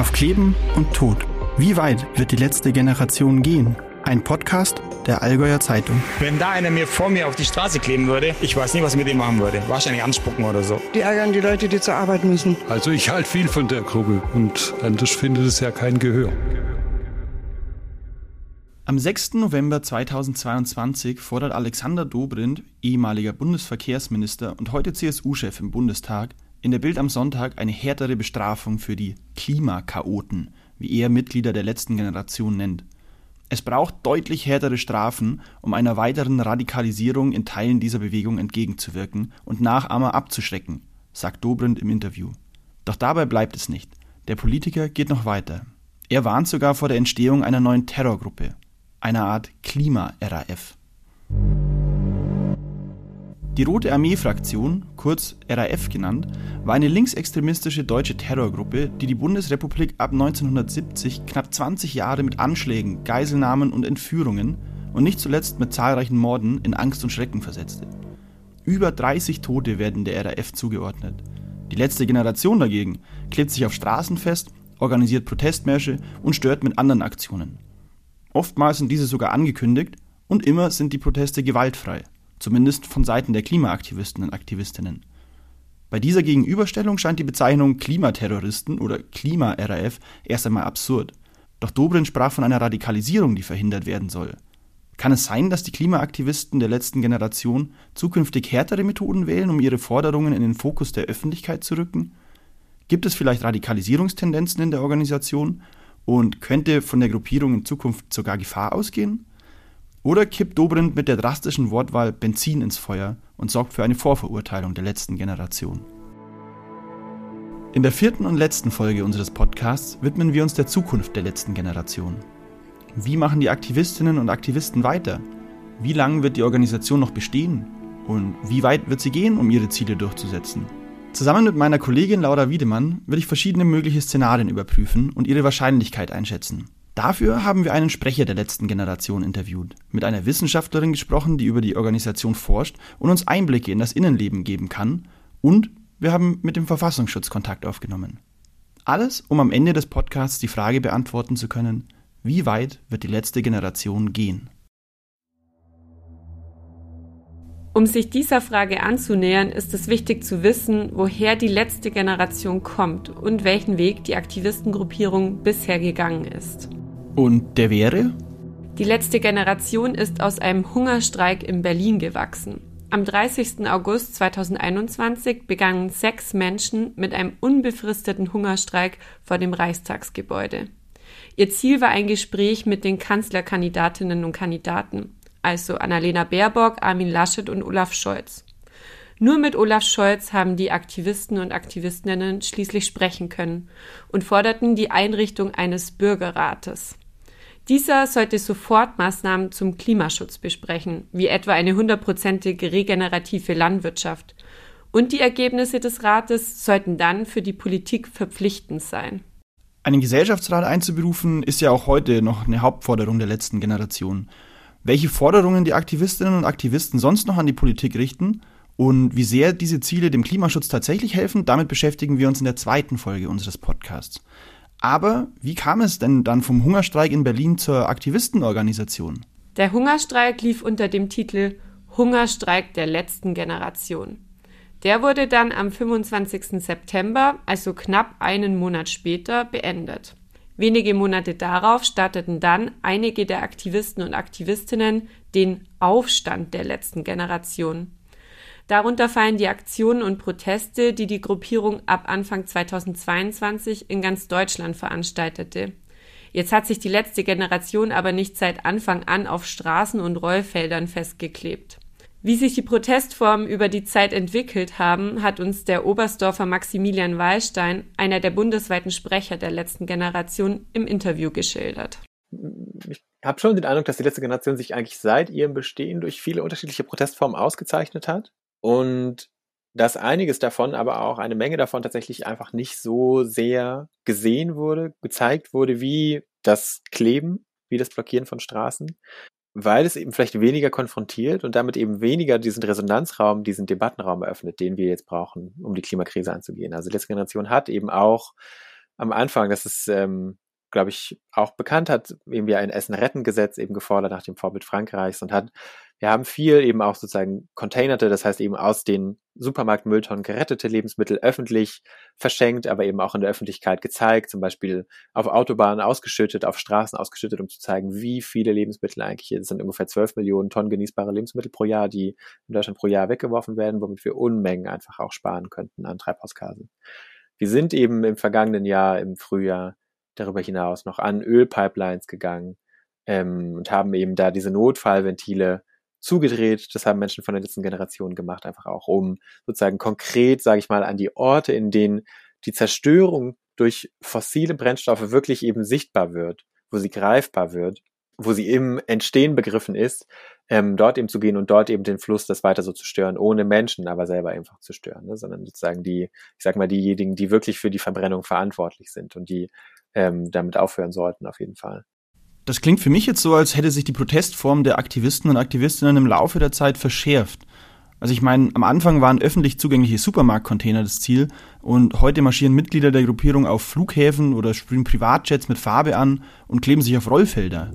Auf Kleben und Tod. Wie weit wird die letzte Generation gehen? Ein Podcast der Allgäuer Zeitung. Wenn da einer mir vor mir auf die Straße kleben würde, ich weiß nicht, was ich mit ihm machen würde. Wahrscheinlich anspucken oder so. Die ärgern die Leute, die zur Arbeit müssen. Also ich halte viel von der Gruppe und anders findet es ja kein Gehör. Am 6. November 2022 fordert Alexander Dobrindt, ehemaliger Bundesverkehrsminister und heute CSU-Chef im Bundestag, in der Bild am Sonntag eine härtere Bestrafung für die Klimakaoten, wie er Mitglieder der letzten Generation nennt. Es braucht deutlich härtere Strafen, um einer weiteren Radikalisierung in Teilen dieser Bewegung entgegenzuwirken und Nachahmer abzuschrecken, sagt Dobrindt im Interview. Doch dabei bleibt es nicht. Der Politiker geht noch weiter. Er warnt sogar vor der Entstehung einer neuen Terrorgruppe, einer Art Klima-RAF. Die Rote Armee-Fraktion, kurz RAF genannt, war eine linksextremistische deutsche Terrorgruppe, die die Bundesrepublik ab 1970 knapp 20 Jahre mit Anschlägen, Geiselnahmen und Entführungen und nicht zuletzt mit zahlreichen Morden in Angst und Schrecken versetzte. Über 30 Tote werden der RAF zugeordnet. Die letzte Generation dagegen klebt sich auf Straßen fest, organisiert Protestmärsche und stört mit anderen Aktionen. Oftmals sind diese sogar angekündigt und immer sind die Proteste gewaltfrei zumindest von Seiten der Klimaaktivisten und Aktivistinnen. Bei dieser Gegenüberstellung scheint die Bezeichnung Klimaterroristen oder Klima-RAF erst einmal absurd. Doch Dobrindt sprach von einer Radikalisierung, die verhindert werden soll. Kann es sein, dass die Klimaaktivisten der letzten Generation zukünftig härtere Methoden wählen, um ihre Forderungen in den Fokus der Öffentlichkeit zu rücken? Gibt es vielleicht Radikalisierungstendenzen in der Organisation? Und könnte von der Gruppierung in Zukunft sogar Gefahr ausgehen? Oder kippt Dobrindt mit der drastischen Wortwahl Benzin ins Feuer und sorgt für eine Vorverurteilung der letzten Generation. In der vierten und letzten Folge unseres Podcasts widmen wir uns der Zukunft der letzten Generation. Wie machen die Aktivistinnen und Aktivisten weiter? Wie lange wird die Organisation noch bestehen? Und wie weit wird sie gehen, um ihre Ziele durchzusetzen? Zusammen mit meiner Kollegin Laura Wiedemann will ich verschiedene mögliche Szenarien überprüfen und ihre Wahrscheinlichkeit einschätzen. Dafür haben wir einen Sprecher der letzten Generation interviewt, mit einer Wissenschaftlerin gesprochen, die über die Organisation forscht und uns Einblicke in das Innenleben geben kann, und wir haben mit dem Verfassungsschutz Kontakt aufgenommen. Alles, um am Ende des Podcasts die Frage beantworten zu können, wie weit wird die letzte Generation gehen? Um sich dieser Frage anzunähern, ist es wichtig zu wissen, woher die letzte Generation kommt und welchen Weg die Aktivistengruppierung bisher gegangen ist. Und der wäre? Die letzte Generation ist aus einem Hungerstreik in Berlin gewachsen. Am 30. August 2021 begannen sechs Menschen mit einem unbefristeten Hungerstreik vor dem Reichstagsgebäude. Ihr Ziel war ein Gespräch mit den Kanzlerkandidatinnen und Kandidaten, also Annalena Baerbock, Armin Laschet und Olaf Scholz. Nur mit Olaf Scholz haben die Aktivisten und Aktivistinnen schließlich sprechen können und forderten die Einrichtung eines Bürgerrates. Dieser sollte sofort Maßnahmen zum Klimaschutz besprechen, wie etwa eine hundertprozentige regenerative Landwirtschaft. Und die Ergebnisse des Rates sollten dann für die Politik verpflichtend sein. Einen Gesellschaftsrat einzuberufen ist ja auch heute noch eine Hauptforderung der letzten Generation. Welche Forderungen die Aktivistinnen und Aktivisten sonst noch an die Politik richten und wie sehr diese Ziele dem Klimaschutz tatsächlich helfen, damit beschäftigen wir uns in der zweiten Folge unseres Podcasts. Aber wie kam es denn dann vom Hungerstreik in Berlin zur Aktivistenorganisation? Der Hungerstreik lief unter dem Titel Hungerstreik der letzten Generation. Der wurde dann am 25. September, also knapp einen Monat später, beendet. Wenige Monate darauf starteten dann einige der Aktivisten und Aktivistinnen den Aufstand der letzten Generation. Darunter fallen die Aktionen und Proteste, die die Gruppierung ab Anfang 2022 in ganz Deutschland veranstaltete. Jetzt hat sich die letzte Generation aber nicht seit Anfang an auf Straßen und Rollfeldern festgeklebt. Wie sich die Protestformen über die Zeit entwickelt haben, hat uns der Oberstdorfer Maximilian Wallstein, einer der bundesweiten Sprecher der letzten Generation, im Interview geschildert. Ich habe schon den Eindruck, dass die letzte Generation sich eigentlich seit ihrem Bestehen durch viele unterschiedliche Protestformen ausgezeichnet hat. Und dass einiges davon, aber auch eine Menge davon tatsächlich einfach nicht so sehr gesehen wurde, gezeigt wurde, wie das Kleben, wie das Blockieren von Straßen, weil es eben vielleicht weniger konfrontiert und damit eben weniger diesen Resonanzraum, diesen Debattenraum eröffnet, den wir jetzt brauchen, um die Klimakrise anzugehen. Also die letzte Generation hat eben auch am Anfang, das ist, ähm, glaube ich, auch bekannt, hat irgendwie ein Essen-Retten-Gesetz eben gefordert nach dem Vorbild Frankreichs und hat wir haben viel eben auch sozusagen containerte, das heißt eben aus den Supermarktmülltonnen gerettete Lebensmittel öffentlich verschenkt, aber eben auch in der Öffentlichkeit gezeigt, zum Beispiel auf Autobahnen ausgeschüttet, auf Straßen ausgeschüttet, um zu zeigen, wie viele Lebensmittel eigentlich hier, sind ungefähr 12 Millionen Tonnen genießbare Lebensmittel pro Jahr, die in Deutschland pro Jahr weggeworfen werden, womit wir Unmengen einfach auch sparen könnten an Treibhausgasen. Wir sind eben im vergangenen Jahr, im Frühjahr, darüber hinaus noch an Ölpipelines gegangen ähm, und haben eben da diese Notfallventile zugedreht. Das haben Menschen von der letzten Generation gemacht, einfach auch um sozusagen konkret, sage ich mal, an die Orte, in denen die Zerstörung durch fossile Brennstoffe wirklich eben sichtbar wird, wo sie greifbar wird, wo sie im Entstehen begriffen ist, ähm, dort eben zu gehen und dort eben den Fluss das weiter so zu stören, ohne Menschen aber selber einfach zu stören, ne? sondern sozusagen die, ich sag mal, diejenigen, die wirklich für die Verbrennung verantwortlich sind und die ähm, damit aufhören sollten, auf jeden Fall. Das klingt für mich jetzt so, als hätte sich die Protestform der Aktivisten und Aktivistinnen im Laufe der Zeit verschärft. Also ich meine, am Anfang waren öffentlich zugängliche Supermarktcontainer das Ziel und heute marschieren Mitglieder der Gruppierung auf Flughäfen oder sprühen Privatjets mit Farbe an und kleben sich auf Rollfelder.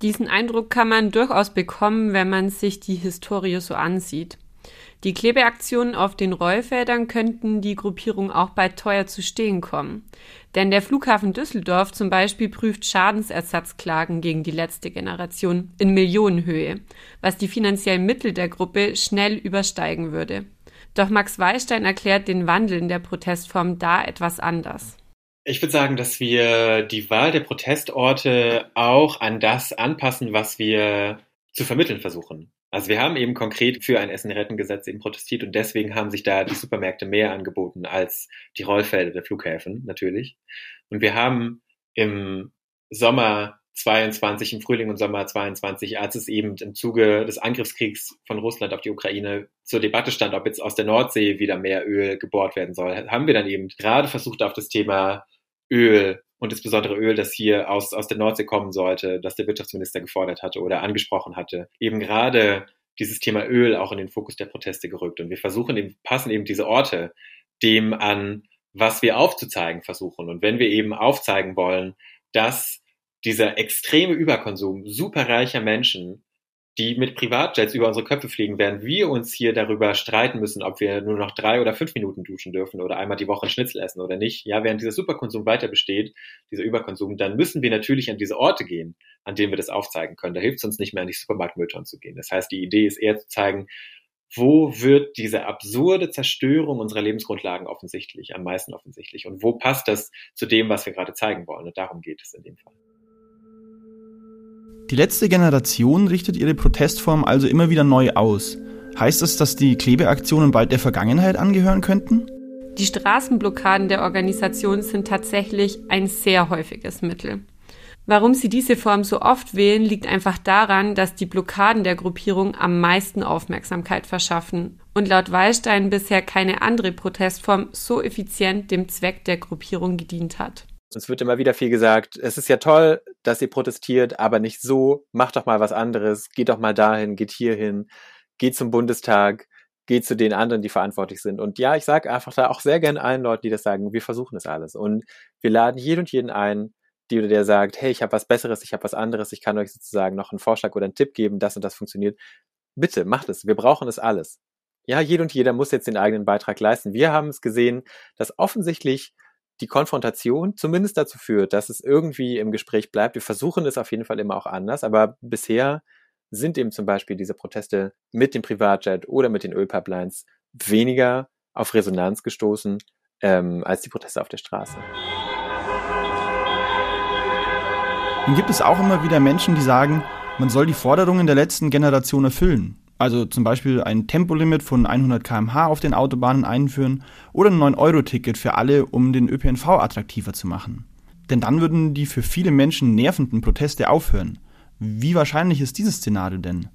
Diesen Eindruck kann man durchaus bekommen, wenn man sich die Historie so ansieht. Die Klebeaktionen auf den Rollfeldern könnten die Gruppierung auch bald teuer zu stehen kommen. Denn der Flughafen Düsseldorf zum Beispiel prüft Schadensersatzklagen gegen die letzte Generation in Millionenhöhe, was die finanziellen Mittel der Gruppe schnell übersteigen würde. Doch Max Wallstein erklärt den Wandel in der Protestform da etwas anders. Ich würde sagen, dass wir die Wahl der Protestorte auch an das anpassen, was wir zu vermitteln versuchen. Also wir haben eben konkret für ein Essen-Retten-Gesetz eben protestiert und deswegen haben sich da die Supermärkte mehr angeboten als die Rollfelder der Flughäfen natürlich. Und wir haben im Sommer 22, im Frühling und Sommer 22, als es eben im Zuge des Angriffskriegs von Russland auf die Ukraine zur Debatte stand, ob jetzt aus der Nordsee wieder mehr Öl gebohrt werden soll, haben wir dann eben gerade versucht, auf das Thema Öl und insbesondere Öl, das hier aus, aus der Nordsee kommen sollte, das der Wirtschaftsminister gefordert hatte oder angesprochen hatte, eben gerade dieses Thema Öl auch in den Fokus der Proteste gerückt. Und wir versuchen eben, passen eben diese Orte dem an, was wir aufzuzeigen versuchen. Und wenn wir eben aufzeigen wollen, dass dieser extreme Überkonsum superreicher Menschen die mit Privatjets über unsere Köpfe fliegen, während wir uns hier darüber streiten müssen, ob wir nur noch drei oder fünf Minuten duschen dürfen oder einmal die Woche Schnitzel essen oder nicht. Ja, während dieser Superkonsum weiter besteht, dieser Überkonsum, dann müssen wir natürlich an diese Orte gehen, an denen wir das aufzeigen können. Da hilft es uns nicht mehr, an die Supermarktmülltonnen zu gehen. Das heißt, die Idee ist eher zu zeigen, wo wird diese absurde Zerstörung unserer Lebensgrundlagen offensichtlich, am meisten offensichtlich und wo passt das zu dem, was wir gerade zeigen wollen. Und darum geht es in dem Fall. Die letzte Generation richtet ihre Protestform also immer wieder neu aus. Heißt das, dass die Klebeaktionen bald der Vergangenheit angehören könnten? Die Straßenblockaden der Organisation sind tatsächlich ein sehr häufiges Mittel. Warum sie diese Form so oft wählen, liegt einfach daran, dass die Blockaden der Gruppierung am meisten Aufmerksamkeit verschaffen und laut Wallstein bisher keine andere Protestform so effizient dem Zweck der Gruppierung gedient hat. Es wird immer wieder viel gesagt, es ist ja toll, dass ihr protestiert, aber nicht so, macht doch mal was anderes, geht doch mal dahin, geht hierhin, geht zum Bundestag, geht zu den anderen, die verantwortlich sind. Und ja, ich sage einfach da auch sehr gerne allen Leuten, die das sagen, wir versuchen das alles. Und wir laden jeden und jeden ein, die oder der sagt, hey, ich habe was Besseres, ich habe was anderes, ich kann euch sozusagen noch einen Vorschlag oder einen Tipp geben, das und das funktioniert. Bitte, macht es. Wir brauchen es alles. Ja, jeder und jeder muss jetzt den eigenen Beitrag leisten. Wir haben es gesehen, dass offensichtlich die Konfrontation zumindest dazu führt, dass es irgendwie im Gespräch bleibt. Wir versuchen es auf jeden Fall immer auch anders, aber bisher sind eben zum Beispiel diese Proteste mit dem Privatjet oder mit den Ölpipelines weniger auf Resonanz gestoßen ähm, als die Proteste auf der Straße. Dann gibt es auch immer wieder Menschen, die sagen, man soll die Forderungen der letzten Generation erfüllen. Also zum Beispiel ein Tempolimit von 100 km/h auf den Autobahnen einführen oder ein 9-Euro-Ticket für alle, um den ÖPNV attraktiver zu machen. Denn dann würden die für viele Menschen nervenden Proteste aufhören. Wie wahrscheinlich ist dieses Szenario denn?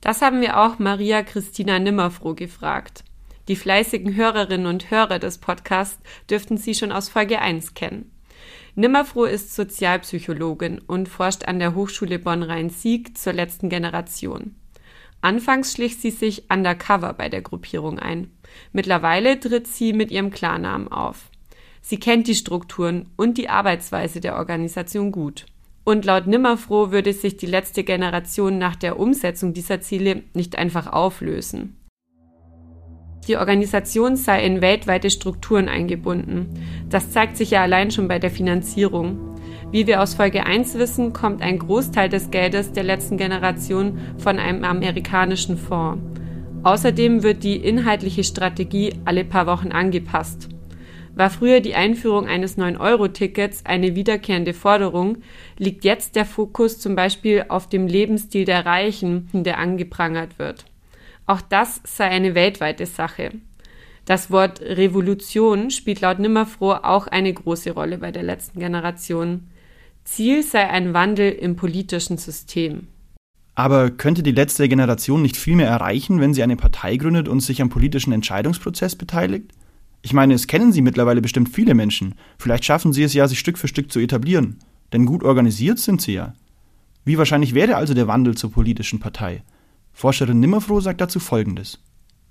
Das haben wir auch Maria Christina Nimmerfroh gefragt. Die fleißigen Hörerinnen und Hörer des Podcasts dürften sie schon aus Folge 1 kennen. Nimmerfroh ist Sozialpsychologin und forscht an der Hochschule Bonn-Rhein-Sieg zur letzten Generation. Anfangs schlich sie sich undercover bei der Gruppierung ein. Mittlerweile tritt sie mit ihrem Klarnamen auf. Sie kennt die Strukturen und die Arbeitsweise der Organisation gut. Und laut Nimmerfroh würde sich die letzte Generation nach der Umsetzung dieser Ziele nicht einfach auflösen. Die Organisation sei in weltweite Strukturen eingebunden. Das zeigt sich ja allein schon bei der Finanzierung. Wie wir aus Folge 1 wissen, kommt ein Großteil des Geldes der letzten Generation von einem amerikanischen Fonds. Außerdem wird die inhaltliche Strategie alle paar Wochen angepasst. War früher die Einführung eines 9-Euro-Tickets eine wiederkehrende Forderung, liegt jetzt der Fokus zum Beispiel auf dem Lebensstil der Reichen, der angeprangert wird. Auch das sei eine weltweite Sache. Das Wort Revolution spielt laut Nimmerfroh auch eine große Rolle bei der letzten Generation. Ziel sei ein Wandel im politischen System. Aber könnte die letzte Generation nicht viel mehr erreichen, wenn sie eine Partei gründet und sich am politischen Entscheidungsprozess beteiligt? Ich meine, es kennen Sie mittlerweile bestimmt viele Menschen. Vielleicht schaffen Sie es ja, sich Stück für Stück zu etablieren. Denn gut organisiert sind Sie ja. Wie wahrscheinlich wäre also der Wandel zur politischen Partei? Forscherin Nimmerfroh sagt dazu Folgendes.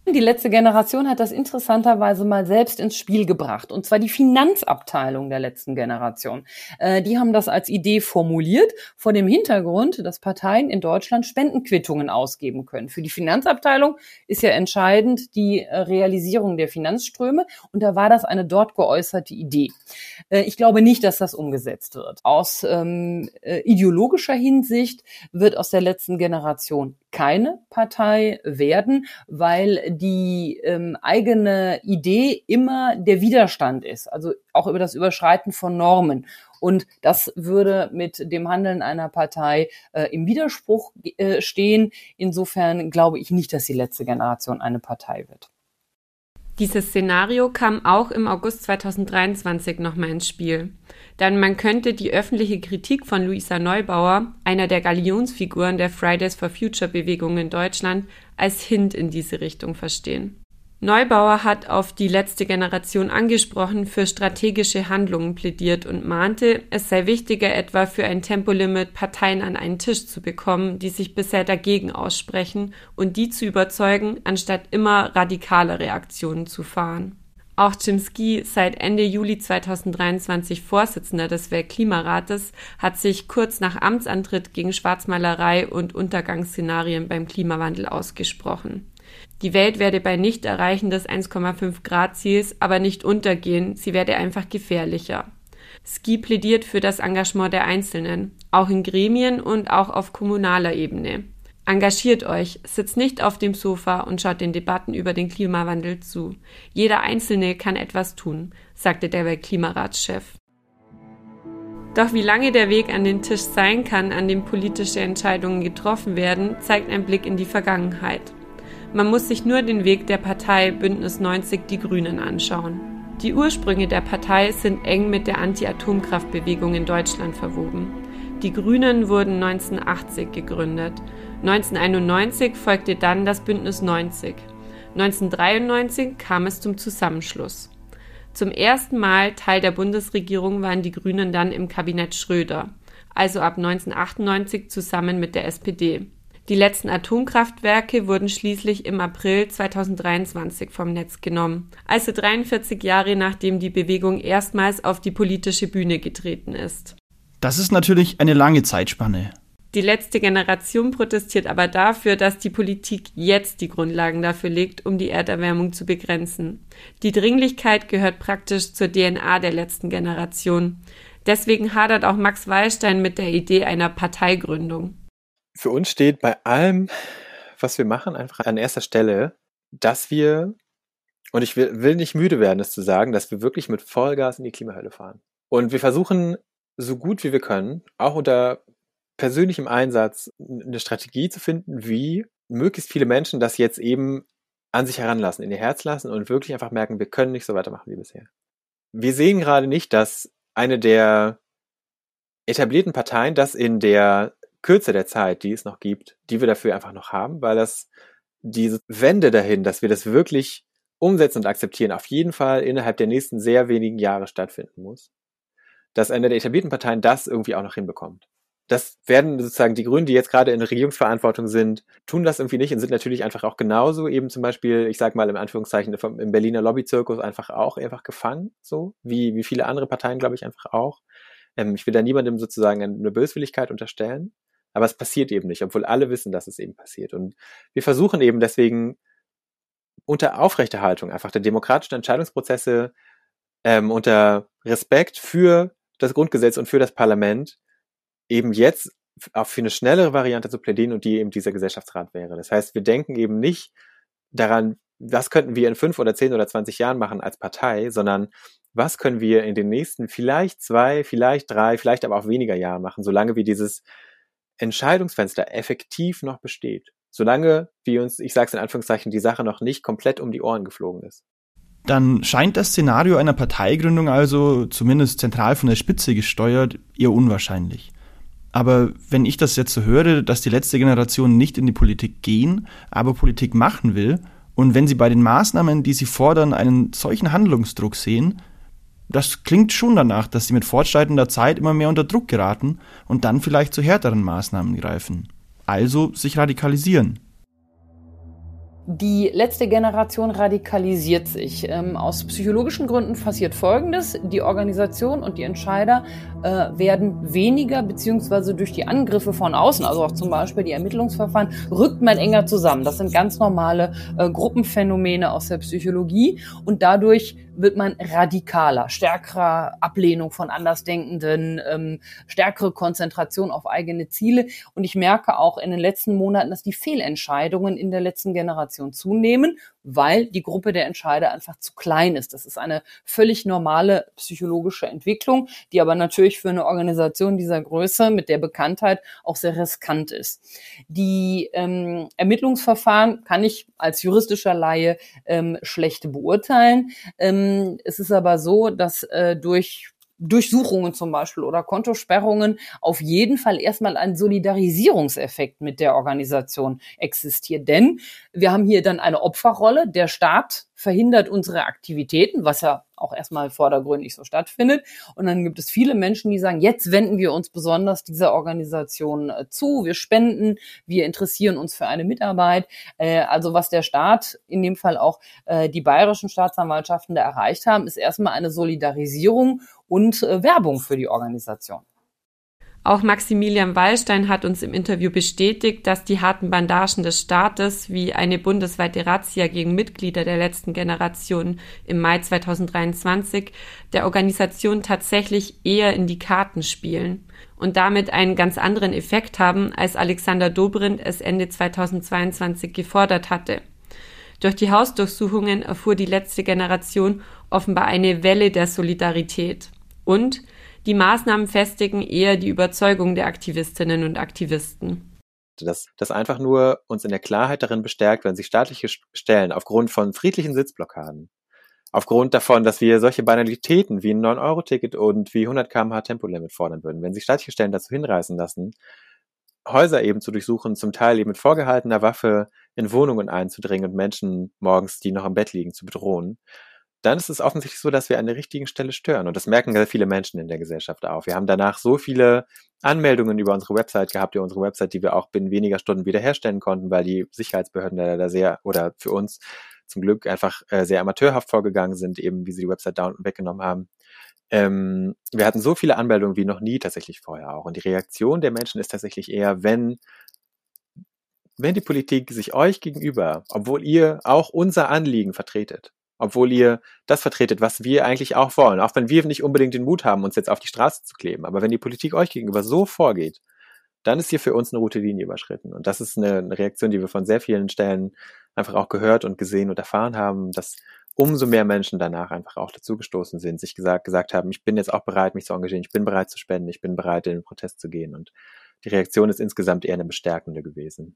Die letzte Generation hat das interessanterweise mal selbst ins Spiel gebracht. Und zwar die Finanzabteilung der letzten Generation. Äh, die haben das als Idee formuliert, vor dem Hintergrund, dass Parteien in Deutschland Spendenquittungen ausgeben können. Für die Finanzabteilung ist ja entscheidend die äh, Realisierung der Finanzströme. Und da war das eine dort geäußerte Idee. Äh, ich glaube nicht, dass das umgesetzt wird. Aus ähm, äh, ideologischer Hinsicht wird aus der letzten Generation keine Partei werden, weil die ähm, eigene Idee immer der Widerstand ist, also auch über das Überschreiten von Normen. Und das würde mit dem Handeln einer Partei äh, im Widerspruch äh, stehen. Insofern glaube ich nicht, dass die letzte Generation eine Partei wird. Dieses Szenario kam auch im August 2023 nochmal ins Spiel. Denn man könnte die öffentliche Kritik von Luisa Neubauer, einer der Galionsfiguren der Fridays for Future Bewegung in Deutschland, als Hint in diese Richtung verstehen. Neubauer hat auf die letzte Generation angesprochen, für strategische Handlungen plädiert und mahnte, es sei wichtiger, etwa für ein Tempolimit Parteien an einen Tisch zu bekommen, die sich bisher dagegen aussprechen und die zu überzeugen, anstatt immer radikalere Aktionen zu fahren. Auch Jim Ski, seit Ende Juli 2023 Vorsitzender des Weltklimarates, hat sich kurz nach Amtsantritt gegen Schwarzmalerei und Untergangsszenarien beim Klimawandel ausgesprochen. Die Welt werde bei Nichterreichen des 1,5 Grad Ziels aber nicht untergehen, sie werde einfach gefährlicher. Ski plädiert für das Engagement der Einzelnen, auch in Gremien und auch auf kommunaler Ebene. Engagiert euch, sitzt nicht auf dem Sofa und schaut den Debatten über den Klimawandel zu. Jeder Einzelne kann etwas tun, sagte der Weltklimaratschef. Doch wie lange der Weg an den Tisch sein kann, an dem politische Entscheidungen getroffen werden, zeigt ein Blick in die Vergangenheit. Man muss sich nur den Weg der Partei Bündnis 90 Die Grünen anschauen. Die Ursprünge der Partei sind eng mit der Anti-Atomkraftbewegung in Deutschland verwoben. Die Grünen wurden 1980 gegründet. 1991 folgte dann das Bündnis 90. 1993 kam es zum Zusammenschluss. Zum ersten Mal Teil der Bundesregierung waren die Grünen dann im Kabinett Schröder, also ab 1998 zusammen mit der SPD. Die letzten Atomkraftwerke wurden schließlich im April 2023 vom Netz genommen, also 43 Jahre nachdem die Bewegung erstmals auf die politische Bühne getreten ist. Das ist natürlich eine lange Zeitspanne. Die letzte Generation protestiert aber dafür, dass die Politik jetzt die Grundlagen dafür legt, um die Erderwärmung zu begrenzen. Die Dringlichkeit gehört praktisch zur DNA der letzten Generation. Deswegen hadert auch Max Wallstein mit der Idee einer Parteigründung. Für uns steht bei allem, was wir machen, einfach an erster Stelle, dass wir, und ich will, will nicht müde werden, es zu sagen, dass wir wirklich mit Vollgas in die Klimahölle fahren. Und wir versuchen, so gut wie wir können, auch unter persönlichem Einsatz eine Strategie zu finden, wie möglichst viele Menschen das jetzt eben an sich heranlassen, in ihr Herz lassen und wirklich einfach merken, wir können nicht so weitermachen wie bisher. Wir sehen gerade nicht, dass eine der etablierten Parteien das in der Kürze der Zeit, die es noch gibt, die wir dafür einfach noch haben, weil das diese Wende dahin, dass wir das wirklich umsetzen und akzeptieren, auf jeden Fall innerhalb der nächsten sehr wenigen Jahre stattfinden muss. Dass eine der etablierten Parteien das irgendwie auch noch hinbekommt das werden sozusagen die Grünen, die jetzt gerade in Regierungsverantwortung sind, tun das irgendwie nicht und sind natürlich einfach auch genauso eben zum Beispiel, ich sag mal im Anführungszeichen, im Berliner Lobbyzirkus einfach auch einfach gefangen, so wie, wie viele andere Parteien, glaube ich, einfach auch. Ähm, ich will da niemandem sozusagen eine Böswilligkeit unterstellen, aber es passiert eben nicht, obwohl alle wissen, dass es eben passiert. Und wir versuchen eben deswegen unter Aufrechterhaltung einfach der demokratischen Entscheidungsprozesse, ähm, unter Respekt für das Grundgesetz und für das Parlament eben jetzt auch für eine schnellere Variante zu plädieren und die eben dieser Gesellschaftsrat wäre. Das heißt, wir denken eben nicht daran, was könnten wir in fünf oder zehn oder zwanzig Jahren machen als Partei, sondern was können wir in den nächsten vielleicht zwei, vielleicht drei, vielleicht aber auch weniger Jahren machen, solange wie dieses Entscheidungsfenster effektiv noch besteht. Solange wie uns, ich sage es in Anführungszeichen, die Sache noch nicht komplett um die Ohren geflogen ist. Dann scheint das Szenario einer Parteigründung also, zumindest zentral von der Spitze gesteuert, eher unwahrscheinlich. Aber wenn ich das jetzt so höre, dass die letzte Generation nicht in die Politik gehen, aber Politik machen will, und wenn sie bei den Maßnahmen, die sie fordern, einen solchen Handlungsdruck sehen, das klingt schon danach, dass sie mit fortschreitender Zeit immer mehr unter Druck geraten und dann vielleicht zu härteren Maßnahmen greifen. Also sich radikalisieren. Die letzte Generation radikalisiert sich. Ähm, aus psychologischen Gründen passiert Folgendes. Die Organisation und die Entscheider äh, werden weniger, beziehungsweise durch die Angriffe von außen, also auch zum Beispiel die Ermittlungsverfahren, rückt man enger zusammen. Das sind ganz normale äh, Gruppenphänomene aus der Psychologie und dadurch wird man radikaler, stärkerer Ablehnung von Andersdenkenden, ähm, stärkere Konzentration auf eigene Ziele. Und ich merke auch in den letzten Monaten, dass die Fehlentscheidungen in der letzten Generation zunehmen weil die Gruppe der Entscheider einfach zu klein ist. Das ist eine völlig normale psychologische Entwicklung, die aber natürlich für eine Organisation dieser Größe mit der Bekanntheit auch sehr riskant ist. Die ähm, Ermittlungsverfahren kann ich als juristischer Laie ähm, schlecht beurteilen. Ähm, es ist aber so, dass äh, durch Durchsuchungen zum Beispiel oder Kontosperrungen auf jeden Fall erstmal ein Solidarisierungseffekt mit der Organisation existiert. Denn wir haben hier dann eine Opferrolle. Der Staat verhindert unsere Aktivitäten, was ja auch erstmal vordergründig so stattfindet. Und dann gibt es viele Menschen, die sagen, jetzt wenden wir uns besonders dieser Organisation äh, zu, wir spenden, wir interessieren uns für eine Mitarbeit. Äh, also was der Staat, in dem Fall auch äh, die bayerischen Staatsanwaltschaften da erreicht haben, ist erstmal eine Solidarisierung und Werbung für die Organisation. Auch Maximilian Wallstein hat uns im Interview bestätigt, dass die harten Bandagen des Staates wie eine bundesweite Razzia gegen Mitglieder der letzten Generation im Mai 2023 der Organisation tatsächlich eher in die Karten spielen und damit einen ganz anderen Effekt haben, als Alexander Dobrindt es Ende 2022 gefordert hatte. Durch die Hausdurchsuchungen erfuhr die letzte Generation offenbar eine Welle der Solidarität und die Maßnahmen festigen eher die Überzeugung der Aktivistinnen und Aktivisten. Dass das einfach nur uns in der Klarheit darin bestärkt, wenn sich staatliche Stellen aufgrund von friedlichen Sitzblockaden, aufgrund davon, dass wir solche Banalitäten wie ein 9-Euro-Ticket und wie 100 km/h Tempolimit fordern würden, wenn sich staatliche Stellen dazu hinreißen lassen, Häuser eben zu durchsuchen, zum Teil eben mit vorgehaltener Waffe in Wohnungen einzudringen und Menschen morgens, die noch im Bett liegen, zu bedrohen, dann ist es offensichtlich so, dass wir an der richtigen Stelle stören. Und das merken sehr viele Menschen in der Gesellschaft auch. Wir haben danach so viele Anmeldungen über unsere Website gehabt, über unsere Website, die wir auch binnen weniger Stunden wiederherstellen konnten, weil die Sicherheitsbehörden da sehr, oder für uns zum Glück einfach äh, sehr amateurhaft vorgegangen sind, eben wie sie die Website down und weggenommen haben. Ähm, wir hatten so viele Anmeldungen wie noch nie tatsächlich vorher auch. Und die Reaktion der Menschen ist tatsächlich eher, wenn wenn die Politik sich euch gegenüber, obwohl ihr auch unser Anliegen vertretet, obwohl ihr das vertretet, was wir eigentlich auch wollen. Auch wenn wir nicht unbedingt den Mut haben, uns jetzt auf die Straße zu kleben. Aber wenn die Politik euch gegenüber so vorgeht, dann ist hier für uns eine rote Linie überschritten. Und das ist eine, Reaktion, die wir von sehr vielen Stellen einfach auch gehört und gesehen und erfahren haben, dass umso mehr Menschen danach einfach auch dazugestoßen sind, sich gesagt, gesagt haben, ich bin jetzt auch bereit, mich zu engagieren, ich bin bereit zu spenden, ich bin bereit, in den Protest zu gehen. Und die Reaktion ist insgesamt eher eine bestärkende gewesen.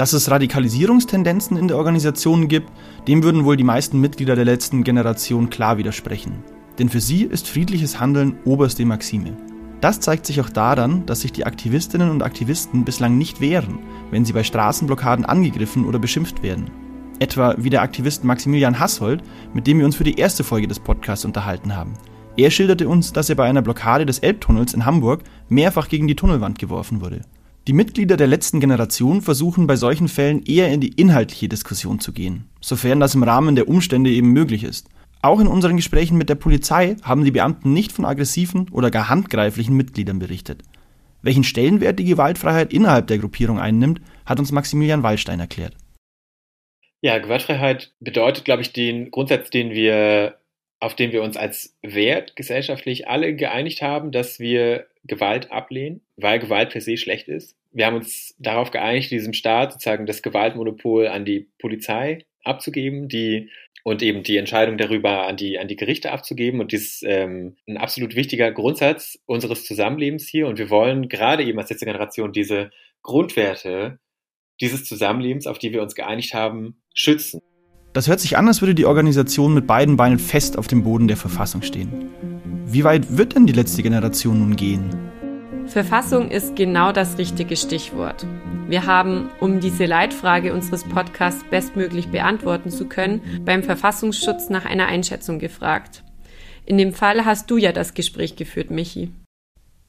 Dass es Radikalisierungstendenzen in der Organisation gibt, dem würden wohl die meisten Mitglieder der letzten Generation klar widersprechen. Denn für sie ist friedliches Handeln oberste Maxime. Das zeigt sich auch daran, dass sich die Aktivistinnen und Aktivisten bislang nicht wehren, wenn sie bei Straßenblockaden angegriffen oder beschimpft werden. Etwa wie der Aktivist Maximilian Hassold, mit dem wir uns für die erste Folge des Podcasts unterhalten haben. Er schilderte uns, dass er bei einer Blockade des Elbtunnels in Hamburg mehrfach gegen die Tunnelwand geworfen wurde. Die Mitglieder der letzten Generation versuchen bei solchen Fällen eher in die inhaltliche Diskussion zu gehen, sofern das im Rahmen der Umstände eben möglich ist. Auch in unseren Gesprächen mit der Polizei haben die Beamten nicht von aggressiven oder gar handgreiflichen Mitgliedern berichtet. Welchen Stellenwert die Gewaltfreiheit innerhalb der Gruppierung einnimmt, hat uns Maximilian Wallstein erklärt. Ja, Gewaltfreiheit bedeutet, glaube ich, den Grundsatz, den wir, auf den wir uns als Wert gesellschaftlich alle geeinigt haben, dass wir Gewalt ablehnen, weil Gewalt per se schlecht ist. Wir haben uns darauf geeinigt, diesem Staat sozusagen das Gewaltmonopol an die Polizei abzugeben, die und eben die Entscheidung darüber an die, an die Gerichte abzugeben. Und dies ist ähm, ein absolut wichtiger Grundsatz unseres Zusammenlebens hier. Und wir wollen gerade eben als letzte Generation diese Grundwerte dieses Zusammenlebens, auf die wir uns geeinigt haben, schützen. Das hört sich an, als würde die Organisation mit beiden Beinen fest auf dem Boden der Verfassung stehen. Wie weit wird denn die letzte Generation nun gehen? Verfassung ist genau das richtige Stichwort. Wir haben, um diese Leitfrage unseres Podcasts bestmöglich beantworten zu können, beim Verfassungsschutz nach einer Einschätzung gefragt. In dem Fall hast du ja das Gespräch geführt, Michi.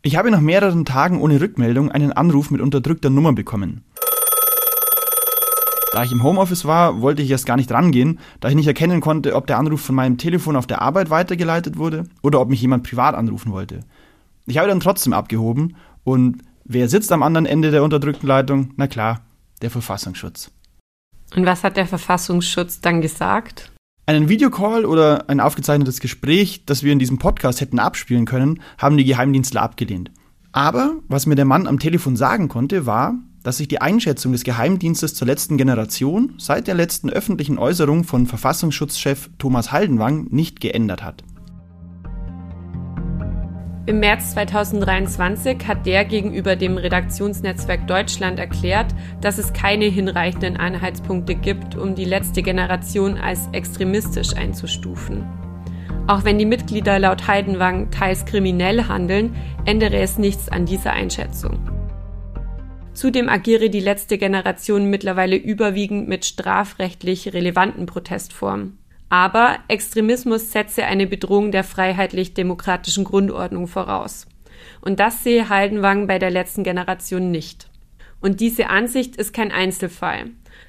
Ich habe nach mehreren Tagen ohne Rückmeldung einen Anruf mit unterdrückter Nummer bekommen. Da ich im Homeoffice war, wollte ich erst gar nicht rangehen, da ich nicht erkennen konnte, ob der Anruf von meinem Telefon auf der Arbeit weitergeleitet wurde oder ob mich jemand privat anrufen wollte. Ich habe dann trotzdem abgehoben und wer sitzt am anderen Ende der unterdrückten Leitung? Na klar, der Verfassungsschutz. Und was hat der Verfassungsschutz dann gesagt? Einen Videocall oder ein aufgezeichnetes Gespräch, das wir in diesem Podcast hätten abspielen können, haben die Geheimdienstler abgelehnt. Aber was mir der Mann am Telefon sagen konnte, war, dass sich die Einschätzung des Geheimdienstes zur letzten Generation seit der letzten öffentlichen Äußerung von Verfassungsschutzchef Thomas Haldenwang nicht geändert hat. Im März 2023 hat der gegenüber dem Redaktionsnetzwerk Deutschland erklärt, dass es keine hinreichenden Einheitspunkte gibt, um die letzte Generation als extremistisch einzustufen. Auch wenn die Mitglieder laut Heidenwang teils kriminell handeln, ändere es nichts an dieser Einschätzung. Zudem agiere die letzte Generation mittlerweile überwiegend mit strafrechtlich relevanten Protestformen. Aber Extremismus setze eine Bedrohung der freiheitlich-demokratischen Grundordnung voraus. Und das sehe Haldenwang bei der letzten Generation nicht. Und diese Ansicht ist kein Einzelfall.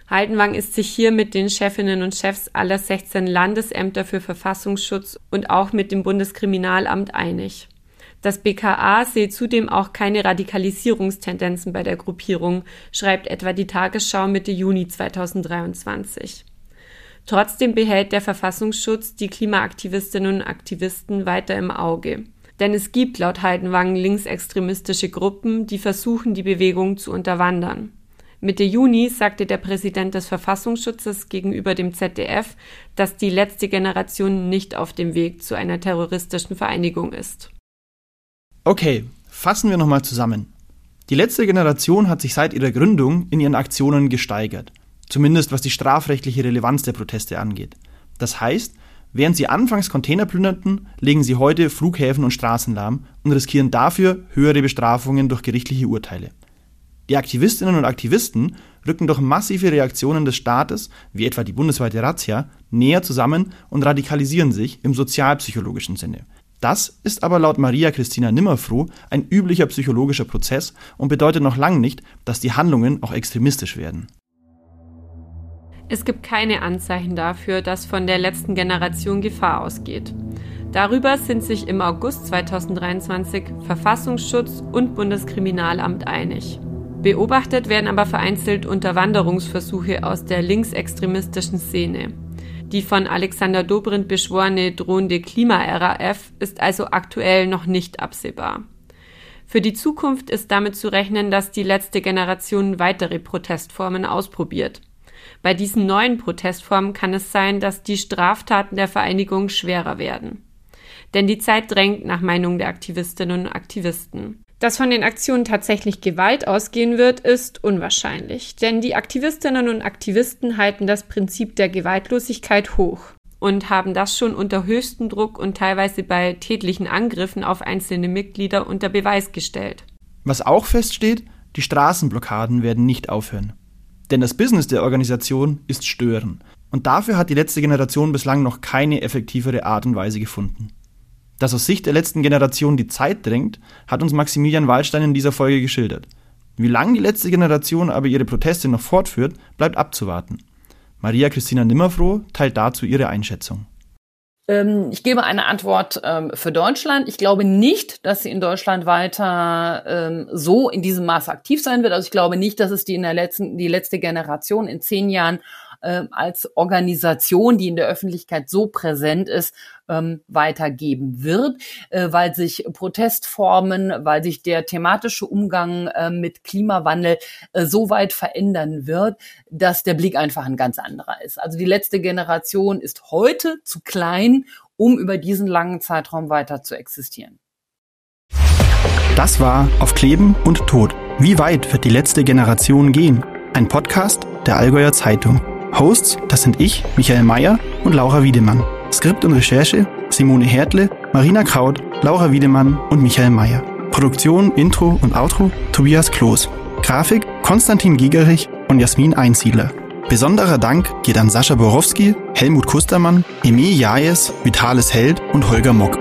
Haldenwang ist sich hier mit den Chefinnen und Chefs aller 16 Landesämter für Verfassungsschutz und auch mit dem Bundeskriminalamt einig. Das BKA sehe zudem auch keine Radikalisierungstendenzen bei der Gruppierung, schreibt etwa die Tagesschau Mitte Juni 2023. Trotzdem behält der Verfassungsschutz die Klimaaktivistinnen und Aktivisten weiter im Auge. Denn es gibt laut Heidenwang linksextremistische Gruppen, die versuchen, die Bewegung zu unterwandern. Mitte Juni sagte der Präsident des Verfassungsschutzes gegenüber dem ZDF, dass die letzte Generation nicht auf dem Weg zu einer terroristischen Vereinigung ist. Okay, fassen wir nochmal zusammen. Die letzte Generation hat sich seit ihrer Gründung in ihren Aktionen gesteigert. Zumindest was die strafrechtliche Relevanz der Proteste angeht. Das heißt, während sie anfangs Container plünderten, legen sie heute Flughäfen und Straßen lahm und riskieren dafür höhere Bestrafungen durch gerichtliche Urteile. Die Aktivistinnen und Aktivisten rücken durch massive Reaktionen des Staates, wie etwa die bundesweite Razzia, näher zusammen und radikalisieren sich im sozialpsychologischen Sinne. Das ist aber laut Maria Christina Nimmerfroh ein üblicher psychologischer Prozess und bedeutet noch lange nicht, dass die Handlungen auch extremistisch werden. Es gibt keine Anzeichen dafür, dass von der letzten Generation Gefahr ausgeht. Darüber sind sich im August 2023 Verfassungsschutz und Bundeskriminalamt einig. Beobachtet werden aber vereinzelt Unterwanderungsversuche aus der linksextremistischen Szene. Die von Alexander Dobrindt beschworene drohende Klima-RAF ist also aktuell noch nicht absehbar. Für die Zukunft ist damit zu rechnen, dass die letzte Generation weitere Protestformen ausprobiert. Bei diesen neuen Protestformen kann es sein, dass die Straftaten der Vereinigung schwerer werden. Denn die Zeit drängt nach Meinung der Aktivistinnen und Aktivisten. Dass von den Aktionen tatsächlich Gewalt ausgehen wird, ist unwahrscheinlich, denn die Aktivistinnen und Aktivisten halten das Prinzip der Gewaltlosigkeit hoch und haben das schon unter höchstem Druck und teilweise bei tätlichen Angriffen auf einzelne Mitglieder unter Beweis gestellt. Was auch feststeht, die Straßenblockaden werden nicht aufhören. Denn das Business der Organisation ist Stören. Und dafür hat die letzte Generation bislang noch keine effektivere Art und Weise gefunden. Dass aus Sicht der letzten Generation die Zeit drängt, hat uns Maximilian Wallstein in dieser Folge geschildert. Wie lange die letzte Generation aber ihre Proteste noch fortführt, bleibt abzuwarten. Maria Christina Nimmerfroh teilt dazu ihre Einschätzung. Ähm, ich gebe eine Antwort ähm, für Deutschland. Ich glaube nicht, dass sie in Deutschland weiter ähm, so in diesem Maß aktiv sein wird. Also ich glaube nicht, dass es die in der letzten, die letzte Generation in zehn Jahren äh, als Organisation, die in der Öffentlichkeit so präsent ist, ähm, weitergeben wird, äh, weil sich Protestformen, weil sich der thematische Umgang äh, mit Klimawandel äh, so weit verändern wird, dass der Blick einfach ein ganz anderer ist. Also die letzte Generation ist heute zu klein, um über diesen langen Zeitraum weiter zu existieren. Das war Auf Kleben und Tod. Wie weit wird die letzte Generation gehen? Ein Podcast der Allgäuer Zeitung. Hosts, das sind ich, Michael Mayer und Laura Wiedemann. Skript und Recherche Simone Hertle, Marina Kraut, Laura Wiedemann und Michael Mayer. Produktion, Intro und Outro Tobias Kloß. Grafik Konstantin Gigerich und Jasmin Einsiedler. Besonderer Dank geht an Sascha Borowski, Helmut Kustermann, Emil Jajes, Vitalis Held und Holger Mock.